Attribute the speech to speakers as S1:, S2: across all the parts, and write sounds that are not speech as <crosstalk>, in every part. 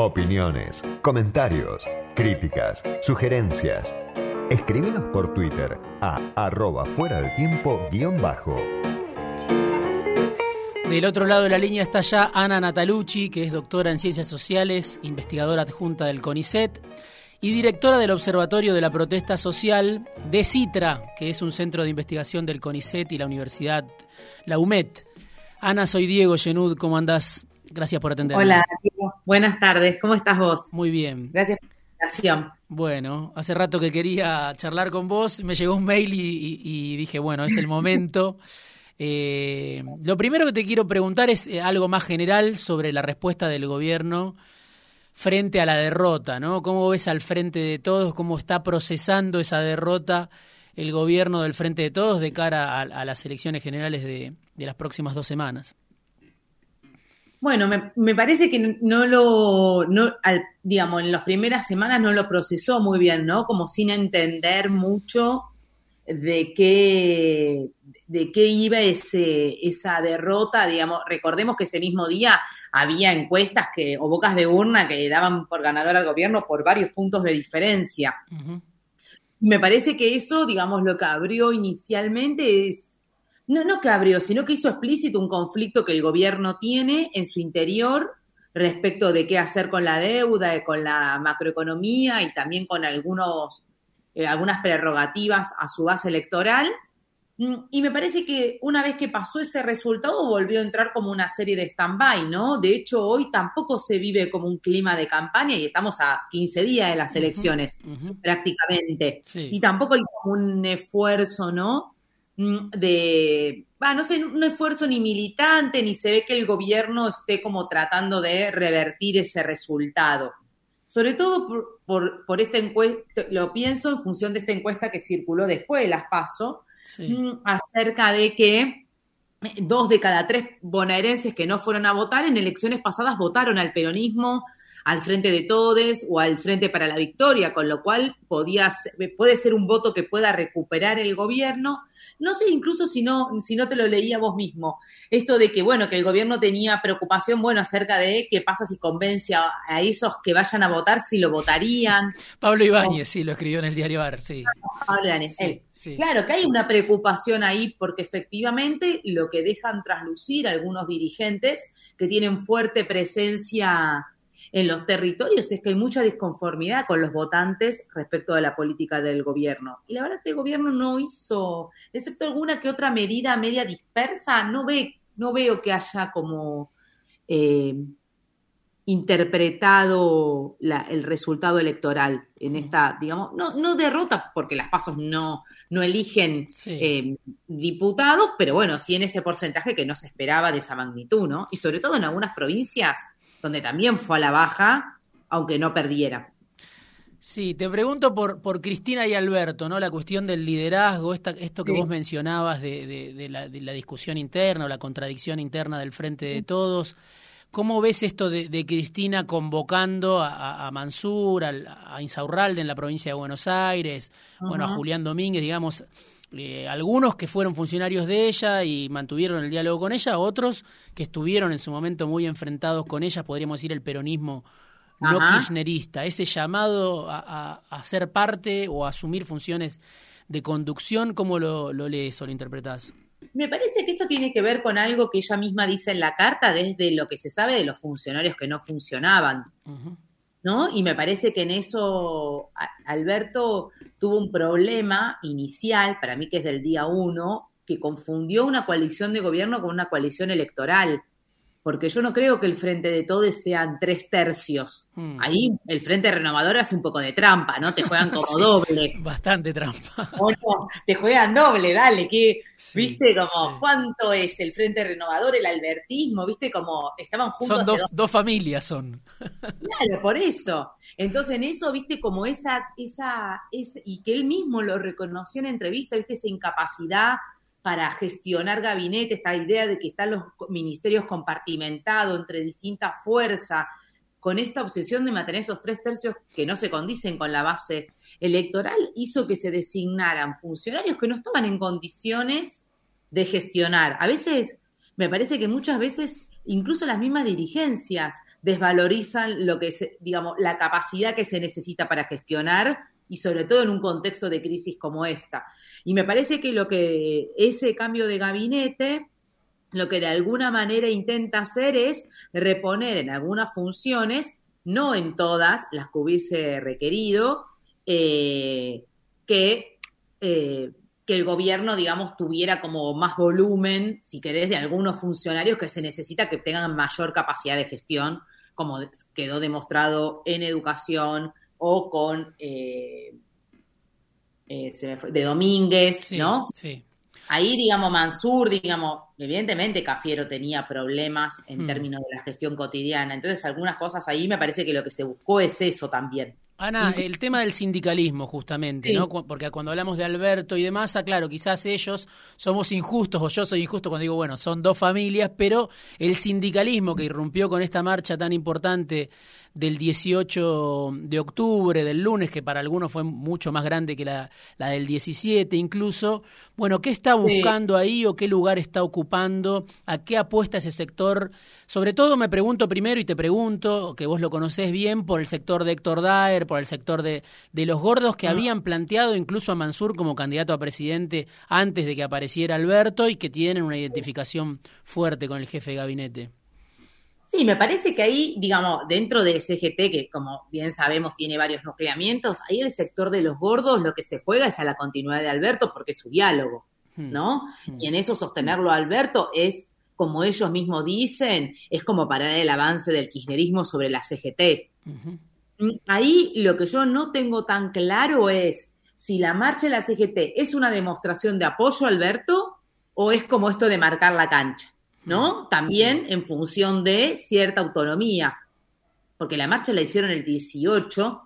S1: Opiniones, comentarios, críticas, sugerencias. Escríbenos por Twitter a arroba fuera del tiempo guion bajo.
S2: Del otro lado de la línea está ya Ana Natalucci, que es doctora en Ciencias Sociales, investigadora adjunta del CONICET y directora del Observatorio de la Protesta Social de CITRA, que es un centro de investigación del CONICET y la Universidad, la UMET. Ana, soy Diego Genud, ¿cómo andás? Gracias por atenderme.
S3: Hola, Diego. Buenas tardes, ¿cómo estás vos?
S2: Muy bien.
S3: Gracias por la invitación.
S2: Bueno, hace rato que quería charlar con vos, me llegó un mail y, y dije, bueno, es el <laughs> momento. Eh, lo primero que te quiero preguntar es eh, algo más general sobre la respuesta del gobierno frente a la derrota, ¿no? ¿Cómo ves al frente de todos? ¿Cómo está procesando esa derrota el gobierno del frente de todos de cara a, las elecciones generales de, las próximas dos semanas?
S3: Bueno, me, parece que no lo, no, digamos, en las primeras semanas no lo procesó muy bien, ¿no? Como sin entender mucho de qué, de qué iba ese, esa derrota, digamos, recordemos que ese mismo día había encuestas que, o bocas de urna que daban por ganador al gobierno por varios puntos de diferencia. Me parece que eso, digamos, lo que abrió inicialmente es, no, no que abrió, sino que hizo explícito un conflicto que el gobierno tiene en su interior respecto de qué hacer con la deuda, con la macroeconomía y también con algunos, eh, algunas prerrogativas a su base electoral Mm, y me parece que una vez que pasó ese resultado volvió a entrar como una serie de stand-by, ¿no? De hecho, hoy tampoco se vive como un clima de campaña y estamos a 15 días de las elecciones prácticamente. Y tampoco hay como un esfuerzo, ¿no? Mm, de, no sé, un esfuerzo ni militante, ni se ve que el gobierno esté como tratando de revertir ese resultado. Sobre todo por, por, por esta encuesta, lo pienso en función de esta encuesta que circuló después de las PASO, Mm, acerca de que dos de cada tres bonaerenses que no fueron a votar en elecciones pasadas votaron al peronismo, al Frente de Todes o al Frente para la Victoria, con lo cual podía, puede ser un voto que pueda recuperar el gobierno. No sé incluso si no, si no te lo leía vos mismo, esto de que, bueno, que el gobierno tenía preocupación, bueno, acerca de qué pasa si convence a, esos que vayan a votar, si lo votarían. <laughs>
S2: Pablo Ibáñez, sí, lo escribió en el diario AR, sí.
S3: Pablo Ibáñez, él. Claro que hay una preocupación ahí porque efectivamente lo que dejan traslucir algunos dirigentes que tienen fuerte presencia en los territorios es que hay mucha disconformidad con los votantes respecto a la política del gobierno. Y la verdad es que el gobierno no hizo, excepto alguna que otra medida media dispersa, no ve, no veo que haya como eh, interpretado el resultado electoral en esta, digamos, no, no derrota, porque las pasos no, no eligen eh, diputados, pero bueno, sí en ese porcentaje que no se esperaba de esa magnitud, ¿no? Y sobre todo en algunas provincias donde también fue a la baja, aunque no perdiera.
S2: Sí, te pregunto por, por Cristina y Alberto, ¿no? La cuestión del liderazgo, esta, esto que vos mencionabas de, de, la, de, la, discusión interna o la contradicción interna del frente de todos. ¿Cómo ves esto de, Cristina convocando a, Mansur, a, Insaurralde en la provincia de Buenos Aires, bueno, a Julián Domínguez, digamos, eh, algunos que fueron funcionarios de ella y mantuvieron el diálogo con ella, otros que estuvieron en su momento muy enfrentados con ella, podríamos decir el peronismo no kirchnerista, ese llamado a, ser parte o a asumir funciones de conducción, ¿cómo lo, lo lees o lo interpretás?
S3: Me parece que eso tiene que ver con algo que ella misma dice en la carta desde lo que se sabe de los funcionarios que no funcionaban. ¿No? Y me parece que en eso Alberto tuvo un problema inicial, para mí que es del día uno, que confundió una coalición de gobierno con una coalición electoral porque yo no creo que el Frente de Todes sean tres tercios. Hmm. Ahí el Frente Renovador hace un poco de trampa, ¿no? Te juegan <laughs> como doble.
S2: Bastante trampa.
S3: O te juegan doble, dale, que, viste, como, ¿cuánto es el Frente Renovador, el albertismo? Viste, como estaban juntos.
S2: Son dos, familias, son. <laughs>
S3: Claro, por eso. Entonces, en eso, viste, como esa, esa, esa, y que él mismo lo reconoció en entrevista, viste, esa incapacidad para gestionar gabinete, esta idea de que están los ministerios compartimentados entre distintas fuerzas, con esta obsesión de mantener esos tres tercios que no se condicen con la base electoral, hizo que se designaran funcionarios que no estaban en condiciones de gestionar. A veces, me parece que muchas veces, incluso las mismas dirigencias desvalorizan lo que se, digamos, la capacidad que se necesita para gestionar y sobre todo en un contexto de crisis como esta. Y me parece que lo que ese cambio de gabinete lo que de alguna manera intenta hacer es reponer en algunas funciones, no en todas las que hubiese requerido, eh, que, eh, que el gobierno, digamos, tuviera como más volumen, si querés, de algunos funcionarios que se necesita que tengan mayor capacidad de gestión, como quedó demostrado en educación o con... Eh, de Domínguez, ¿no?
S2: Sí.
S3: Ahí, digamos, Mansur, digamos, evidentemente Cafiero tenía problemas en hmm. términos de la gestión cotidiana. Entonces, algunas cosas ahí me parece que lo que se buscó es eso también.
S2: Ana, el tema del sindicalismo, justamente, ¿no? Porque cuando hablamos de Alberto y de Massa, claro, quizás ellos somos injustos, o yo soy injusto cuando digo, bueno, son dos familias, pero el sindicalismo que irrumpió con esta marcha tan importante del 18 de octubre, del lunes, que para algunos fue mucho más grande que la, la del 17 incluso. Bueno, ¿qué está buscando ahí o qué lugar está ocupando? ¿A qué apuesta ese sector? Sobre todo me pregunto primero y te pregunto, que vos lo conocés bien, por el sector de Héctor Daer, por el sector de, de los gordos que ah. habían planteado incluso a Mansur como candidato a presidente antes de que apareciera Alberto y que tienen una identificación fuerte con el jefe de gabinete.
S3: Sí, me parece que ahí, digamos, dentro de CGT, que como bien sabemos tiene varios nucleamientos, ahí el sector de los gordos lo que se juega es a la continuidad de Alberto porque es su diálogo, hmm. ¿no? Hmm. Y en eso sostenerlo a Alberto es, como ellos mismos dicen, es como parar el avance del kirchnerismo sobre la CGT. Ahí lo que yo no tengo tan claro es si la marcha de la CGT es una demostración de apoyo a Alberto o es como esto de marcar la cancha. ¿no? También en función de cierta autonomía, porque la marcha la hicieron el 18.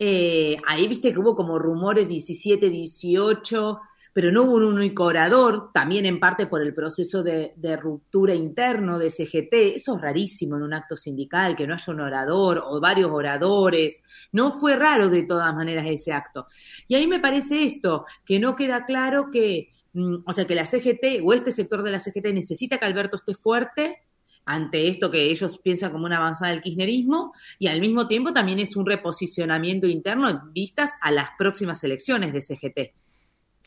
S3: Eh, ahí viste que hubo como rumores 17, 18, pero no hubo un único orador, también en parte por el proceso de, de, ruptura interno de CGT. Eso es rarísimo en un acto sindical, que no haya un orador o varios oradores. No fue raro de todas maneras ese acto. Y ahí me parece esto, que no queda claro que Mm, o sea, que la CGT o este sector de la CGT necesita que Alberto esté fuerte ante esto que ellos piensan como una avanzada del kirchnerismo y al mismo tiempo también es un reposicionamiento interno vistas a las próximas elecciones de CGT.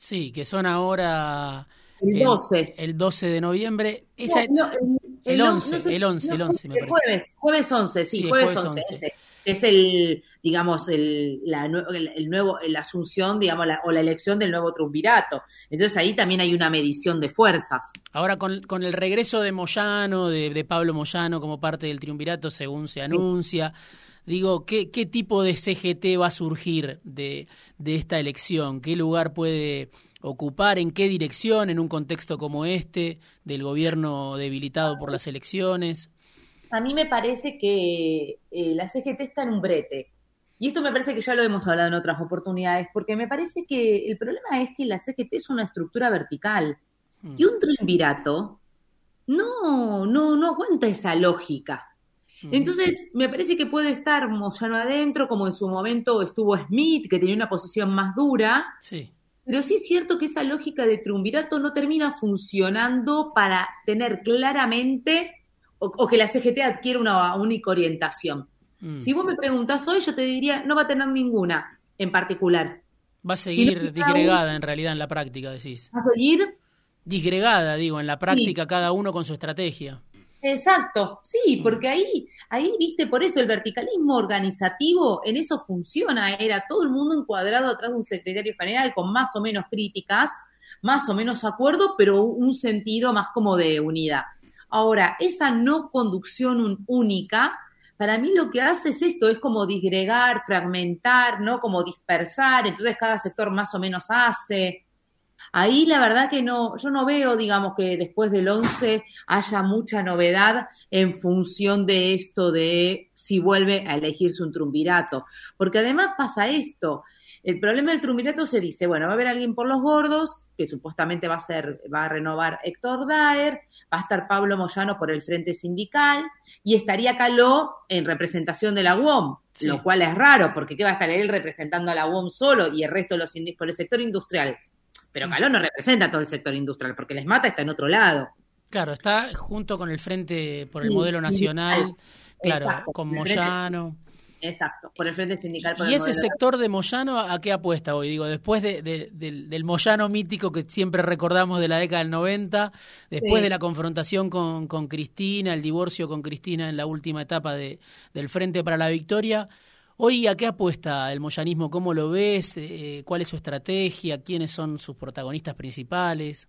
S2: Sí, que son ahora
S3: el 12.
S2: El, 12 de noviembre. el, 11, el 11, el 11, me parece.
S3: Jueves, jueves 11, sí, jueves, 11 es el, digamos, el, la, el, nuevo, la asunción, digamos, o la elección del nuevo triunvirato. Entonces ahí también hay una medición de fuerzas.
S2: Ahora, con, con el regreso de Moyano, de, Pablo Moyano como parte del triunvirato, según se anuncia, digo, ¿qué, ¿qué tipo de CGT va a surgir de, de esta elección? ¿Qué lugar puede ocupar? ¿En qué dirección en un contexto como este, del gobierno debilitado por las elecciones?
S3: a mí me parece que eh, la CGT está en un brete. Y esto me parece que ya lo hemos hablado en otras oportunidades, porque me parece que el problema es que la CGT es una estructura vertical. Mm. Y un triunvirato no, no, no aguanta esa lógica. Entonces, me parece que puede estar Moyano adentro, como en su momento estuvo Smith, que tenía una posición más dura.
S2: Sí.
S3: Pero sí es cierto que esa lógica de triunvirato no termina funcionando para tener claramente o, que la CGT adquiere una única orientación. Mm. Si vos me preguntás hoy, yo te diría, no va a tener ninguna en particular.
S2: Va a seguir disgregada en realidad en la práctica, decís.
S3: Va a seguir
S2: disgregada, digo, en la práctica cada uno con su estrategia.
S3: Exacto, sí, mm. porque ahí, ahí, viste, por eso el verticalismo organizativo en eso funciona, era todo el mundo encuadrado atrás de un secretario general con más o menos críticas, más o menos acuerdo, pero un sentido más como de unidad. Ahora, esa no conducción única, para mí lo que hace es esto, es como disgregar, fragmentar, ¿no? Como dispersar, entonces cada sector más o menos hace. Ahí la verdad que no, yo no veo, digamos, que después del 11 haya mucha novedad en función de esto de si vuelve a elegirse un trumbirato. Porque además pasa esto, el problema del trumirato se dice, bueno, va a haber alguien por los gordos, que supuestamente va a ser, va a renovar Héctor Daer, va a estar Pablo Moyano por el Frente Sindical, y estaría Caló en representación de la UOM, lo cual es raro, porque ¿qué va a estar él representando a la UOM solo y el resto de los por el sector industrial? Pero Caló no representa a todo el sector industrial, porque les mata está en otro lado.
S2: Claro, está junto con el Frente por el Modelo Nacional, claro, con Moyano.
S3: Exacto, por el Frente Sindical.
S2: ¿Y ese sector de Moyano a qué apuesta hoy? Digo, después del, Moyano mítico que siempre recordamos de la década del 90, después de la confrontación con, Cristina, el divorcio con Cristina en la última etapa de, del Frente para la Victoria, hoy a qué apuesta el moyanismo? ¿Cómo lo ves? Eh, ¿Cuál es su estrategia? ¿Quiénes son sus protagonistas principales?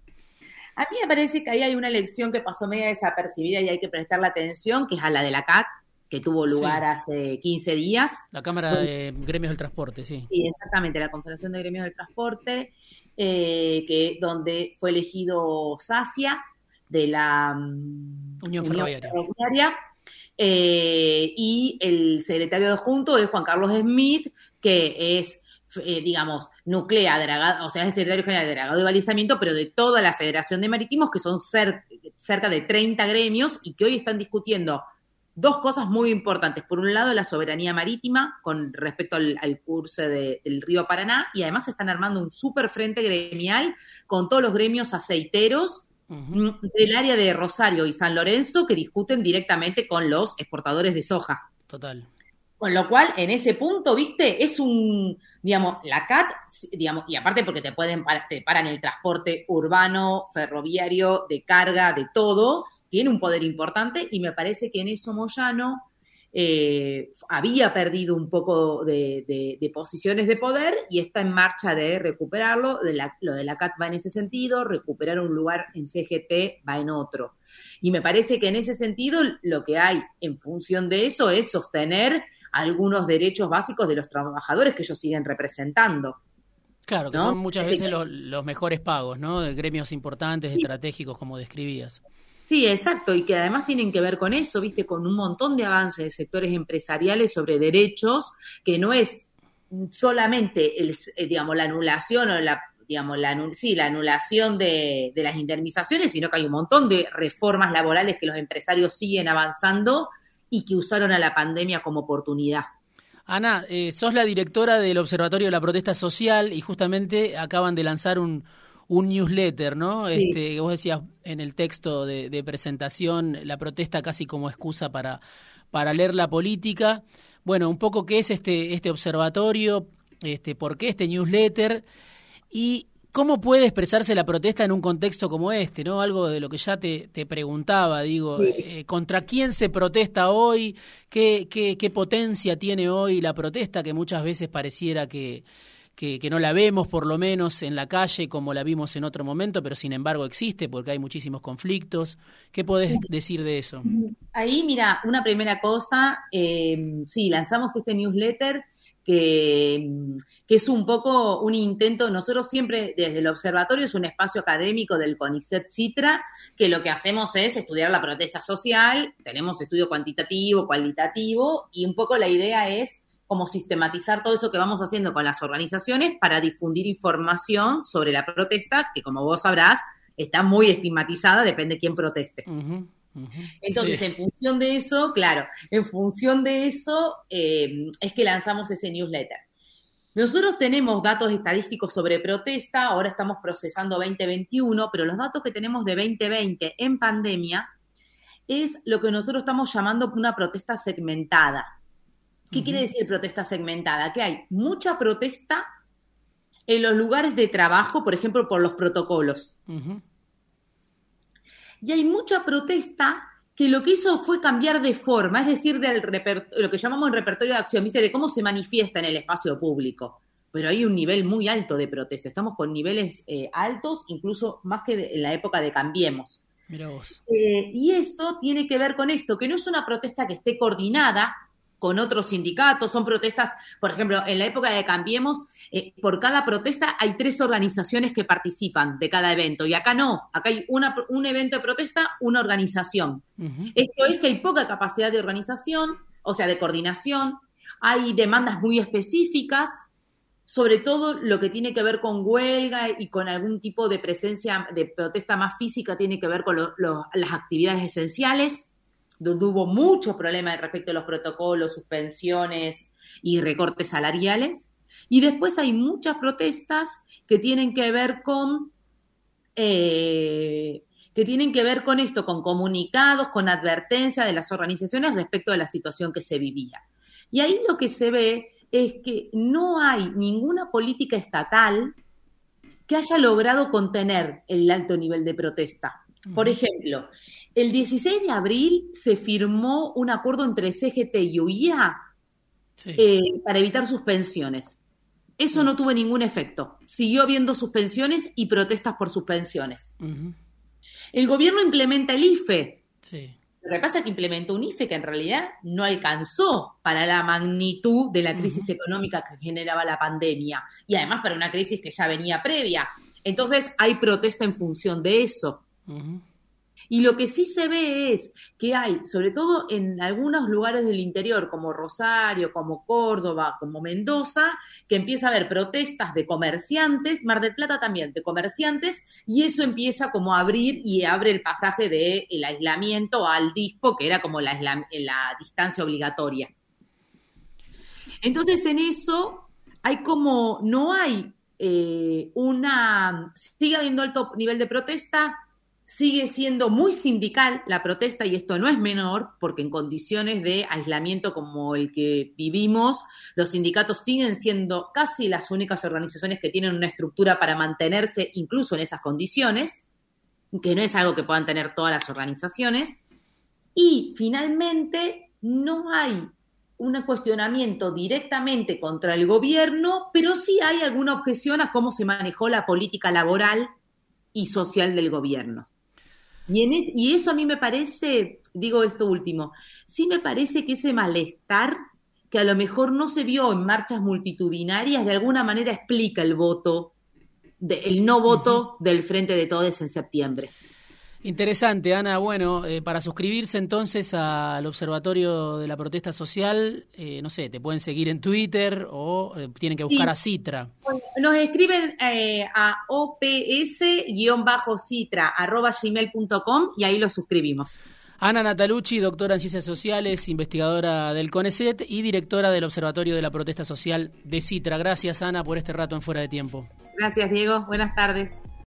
S3: A mí me parece que ahí hay una elección que pasó media desapercibida y hay que prestarle atención, que es a la de la CAT, que tuvo lugar hace 15 días.
S2: La Cámara de Gremios del Transporte, sí.
S3: Sí, exactamente, la Confederación de Gremios del Transporte, eh, que donde fue elegido Sacia de la
S2: mm, Unión, Ferroviaria.
S3: Eh, y el secretario adjunto es Juan Carlos Smith, que es eh, digamos, nuclea, o sea, es el secretario general de dragado y balizamiento, pero de toda la Federación de Marítimos, que son cerca de 30 gremios y que hoy están discutiendo dos cosas muy importantes. Por un lado, la soberanía marítima con respecto al, curso del río Paraná y además están armando un super frente gremial con todos los gremios aceiteros del área de Rosario y San Lorenzo que discuten directamente con los exportadores de soja.
S2: Total.
S3: Con lo cual, en ese punto, viste, es un, digamos, la CAT, digamos, y aparte porque te pueden, te paran el transporte urbano, ferroviario, de carga, de todo, tiene un poder importante y me parece que en eso Moyano eh, había perdido un poco de, posiciones de poder y está en marcha de recuperarlo. De la, lo de la CAT va en ese sentido, recuperar un lugar en CGT va en otro. Y me parece que en ese sentido lo que hay en función de eso es sostener algunos derechos básicos de los trabajadores que ellos siguen representando.
S2: Claro, que son muchas veces los, los, mejores pagos, ¿no? De gremios importantes, estratégicos, como describías.
S3: Sí, exacto, y que además tienen que ver con eso, viste, con un montón de avances de sectores empresariales sobre derechos, que no es solamente, el, eh, digamos, la anulación o la digamos, la, sí, la anulación de, las indemnizaciones, sino que hay un montón de reformas laborales que los empresarios siguen avanzando y que usaron a la pandemia como oportunidad.
S2: Ana, eh, sos la directora del Observatorio de la Protesta Social y justamente acaban de lanzar un, un newsletter, ¿no? Este, vos decías en el texto de, presentación la protesta casi como excusa para, para leer la política. Bueno, un poco qué es este, este observatorio, este, por qué este newsletter y cómo puede expresarse la protesta en un contexto como este, ¿no? Algo de lo que ya te, te preguntaba, digo, eh, ¿contra quién se protesta hoy? ¿Qué, qué, ¿Qué potencia tiene hoy la protesta que muchas veces pareciera que que, no la vemos por lo menos en la calle como la vimos en otro momento, pero sin embargo existe porque hay muchísimos conflictos. ¿Qué podés decir de eso?
S3: Ahí, mira, una primera cosa, eh, sí, lanzamos este newsletter que, que, es un poco un intento, nosotros siempre desde el observatorio es un espacio académico del CONICET Citra, que lo que hacemos es estudiar la protesta social, tenemos estudio cuantitativo, cualitativo, y un poco la idea es como sistematizar todo eso que vamos haciendo con las organizaciones para difundir información sobre la protesta, que como vos sabrás, está muy estigmatizada, depende de quién proteste. Entonces, en función de eso, claro, en función de eso eh, es que lanzamos ese newsletter. Nosotros tenemos datos estadísticos sobre protesta, ahora estamos procesando 2021, pero los datos que tenemos de 2020 en pandemia es lo que nosotros estamos llamando una protesta segmentada. ¿Qué quiere decir protesta segmentada? Que hay mucha protesta en los lugares de trabajo, por ejemplo, por los protocolos. Y hay mucha protesta que lo que hizo fue cambiar de forma, es decir, del lo que llamamos el repertorio de acción, ¿viste? De cómo se manifiesta en el espacio público. Pero hay un nivel muy alto de protesta. Estamos con niveles eh, altos, incluso más que en la época de Cambiemos.
S2: Mira vos.
S3: Eh, y eso tiene que ver con esto, que no es una protesta que esté coordinada, con otros sindicatos, son protestas, por ejemplo, en la época de Cambiemos, eh, por cada protesta hay tres organizaciones que participan de cada evento, y acá no, acá hay una, un evento de protesta, una organización. Esto es que hay poca capacidad de organización, o sea, de coordinación, hay demandas muy específicas, sobre todo lo que tiene que ver con huelga y con algún tipo de presencia de protesta más física, tiene que ver con las actividades esenciales donde hubo muchos problemas respecto a los protocolos, suspensiones y recortes salariales. Y después hay muchas protestas que tienen que ver con, eh, que tienen que ver con esto, con comunicados, con advertencia de las organizaciones respecto a la situación que se vivía. Y ahí lo que se ve es que no hay ninguna política estatal que haya logrado contener el alto nivel de protesta. Por ejemplo, el 16 de abril se firmó un acuerdo entre CGT y UIA eh, para evitar suspensiones. Eso no tuvo ningún efecto. Siguió habiendo suspensiones y protestas por suspensiones. El gobierno implementa el IFE. Lo que pasa es que implementó un IFE que en realidad no alcanzó para la magnitud de la crisis económica que generaba la pandemia y además para una crisis que ya venía previa. Entonces hay protesta en función de eso. Y lo que sí se ve es que hay, sobre todo en algunos lugares del interior, como Rosario, como Córdoba, como Mendoza, que empieza a haber protestas de comerciantes, Mar del Plata también, de comerciantes, y eso empieza como a abrir y abre el pasaje del el aislamiento al dispo, que era como la, la distancia obligatoria. Entonces en eso hay como, no hay eh, una, sigue habiendo alto nivel de protesta, sigue siendo muy sindical la protesta y esto no es menor porque en condiciones de aislamiento como el que vivimos, los sindicatos siguen siendo casi las únicas organizaciones que tienen una estructura para mantenerse incluso en esas condiciones, que no es algo que puedan tener todas las organizaciones. Y finalmente no hay un cuestionamiento directamente contra el gobierno, pero sí hay alguna objeción a cómo se manejó la política laboral y social del gobierno. Y, eso a mí me parece, digo esto último, sí me parece que ese malestar que a lo mejor no se vio en marchas multitudinarias, de alguna manera explica el voto, el no voto del Frente de Todes en septiembre.
S2: Interesante, Ana. Bueno, eh, para suscribirse entonces al Observatorio de la Protesta Social, eh, no sé, te pueden seguir en Twitter o eh, tienen que buscar a Citra.
S3: Nos escriben a ops-citra.gmail.com y ahí lo suscribimos.
S2: Ana Natalucci, doctora en Ciencias Sociales, investigadora del CONECET y directora del Observatorio de la Protesta Social de Citra. Gracias, Ana, por este rato en Fuera de Tiempo.
S3: Gracias, Diego. Buenas tardes.